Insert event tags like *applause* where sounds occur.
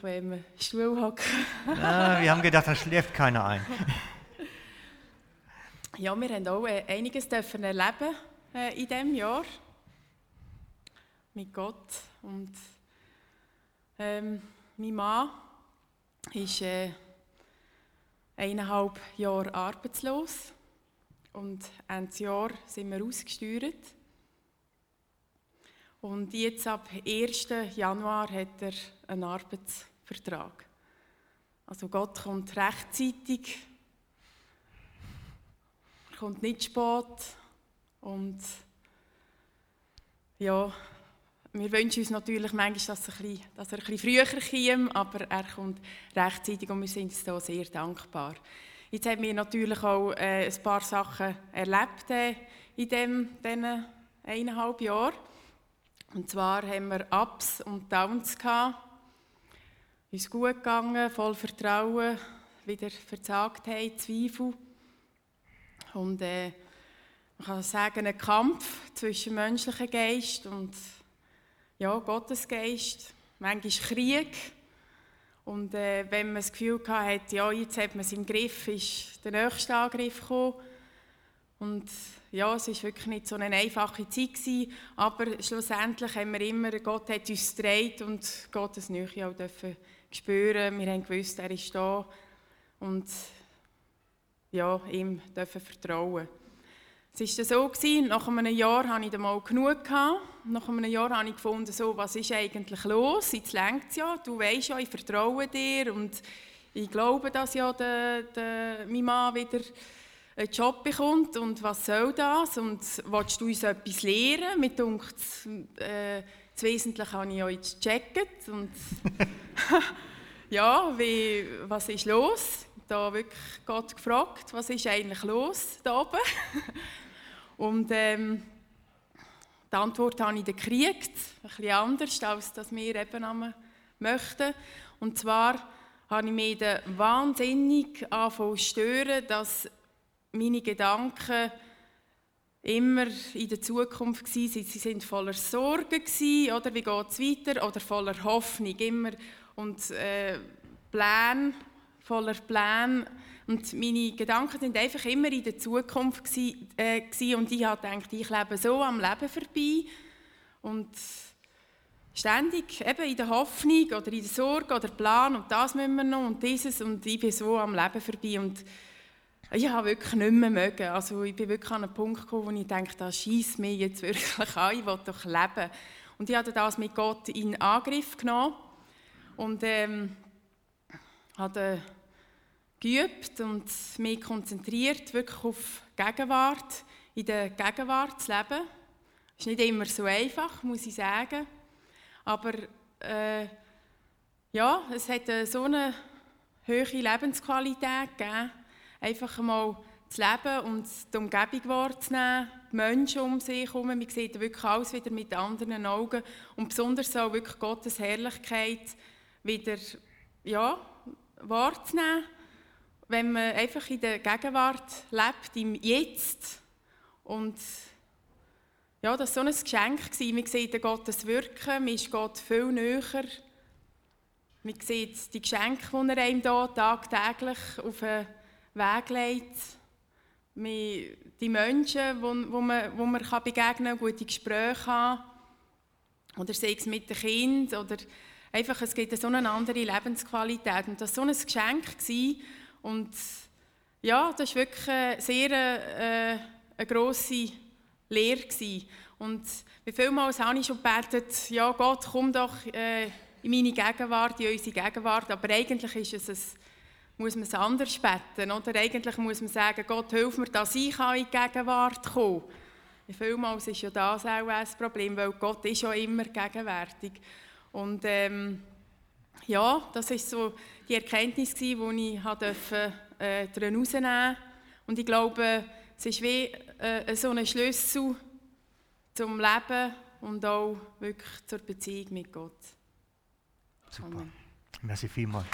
bequemen Stuhl hocken. *laughs* Ah, wir haben gedacht, da schläft keiner ein. *laughs* Ja, wir haben auch äh, einiges dürfen erleben äh, in diesem Jahr mit Gott. Und ähm, mein Mann ist äh, eineinhalb Jahre arbeitslos und Ende Jahr sind wir ausgesteuert. Und jetzt ab 1. Januar hat er einen Arbeitsvertrag. Also Gott kommt rechtzeitig, kommt nicht spät und ja, wir wünschen uns natürlich manchmal, dass er ein bisschen, dass er ein früher käme, aber er kommt rechtzeitig und wir sind uns da sehr dankbar. Jetzt haben wir natürlich auch äh, ein paar Sachen erlebt äh, in dem, diesen eineinhalb Jahren. Und zwar haben wir Ups und Downs gehabt. Uns gut gegangen, voll Vertrauen, wieder verzagt haben, Zweifel. Und äh, man kann sagen, ein Kampf zwischen menschlichem Geist und ja, Gottesgeist, manchmal Krieg. Und äh, wenn man das Gefühl hatte, ja, jetzt hat man es im Griff, ist der nächste Angriff gekommen. Und ja, es war wirklich nicht so eine einfache Zeit, gewesen, aber schlussendlich haben wir immer, Gott hat uns gedreht und Gottes Nähe auch dürfen spüren. Wir haben gewusst, er ist da und ja, ihm dürfen vertrauen. Es war so, gewesen, nach einem Jahr hatte ich mal genug. Gehabt. Nach einem Jahr habe ich gefunden, so, was ist eigentlich los? Jetzt längt es ja, du weißt ja, ich vertraue dir und ich glaube, dass ja der, der, mein Mann wieder einen Job bekommt und was soll das? Und willst du uns etwas lernen? Mit denkt, äh, das Wesentliche habe ich jetzt gecheckt und *laughs* ja, wie, was ist los? Da wirklich Gott gefragt, was ist eigentlich los da oben? *laughs* Und ähm, die Antwort habe ich dann gekriegt, ein bisschen anders, als das wir eben möchten. Und zwar habe ich mich wahnsinnig angefangen zu stören, dass meine Gedanken immer in der Zukunft waren. Sie sind voller Sorgen, oder? Wie geht es weiter, oder voller Hoffnung, immer. Und äh, Pläne, voller Pläne und meine Gedanken sind einfach immer in der Zukunft gewesen, äh, und ich habe gedacht, ich lebe so am Leben vorbei. Und ständig eben in der Hoffnung oder in der Sorge oder Plan. Und das müssen wir noch und dieses. Und ich bin so am Leben vorbei. Und habe wirklich nicht mehr mögen. Also ich bin wirklich an einen Punkt gekommen, wo ich denke, das schießt mich jetzt *laughs* wirklich an, ich will doch leben. Und ich habe das mit Gott in Angriff genommen und ähm, habe geübt und mich konzentriert, wirklich auf Gegenwart, in der Gegenwart zu leben. Ist nicht immer so einfach, muss ich sagen. Aber äh, ja, es hat so eine hohe Lebensqualität gegeben, einfach mal zu leben und die Umgebung wahrzunehmen, die Menschen um sich herum. Man sieht wirklich alles wieder mit anderen Augen und besonders auch wirklich Gottes Herrlichkeit wieder ja, wahrzunehmen wenn man einfach in der Gegenwart lebt, im Jetzt. Und ja, das war so ein Geschenk. Man sieht Gottes Wirken, man ist Gott viel näher. Man sieht die Geschenke, die er einem da tagtäglich auf den Weg legt. Die Menschen, wo, man, man begegnen kann, gute Gespräche haben. Oder sei es mit den Kindern. Oder einfach, es gibt so eine andere Lebensqualität. Und das war so ein Geschenk. Gewesen, und ja, das war wirklich eine sehr äh, eine grosse Lehre. Gewesen. Und wie vielmals habe ich schon gebetet, ja Gott, komm doch äh, in meine Gegenwart, in unsere Gegenwart. Aber eigentlich ist es ein, muss man es anders beten. Oder eigentlich muss man sagen, Gott, hilf mir, dass ich in die Gegenwart komme. Vielmals ist ja das auch ein Problem, weil Gott ist ja immer gegenwärtig. Und ähm, ja, das ist so die Erkenntnis, die ich durfte, äh, durfte. Und ich glaube, es ist wie äh, so ein Schlüssel zum Leben und auch wirklich zur Beziehung mit Gott. Super. Amen. Merci vielmals.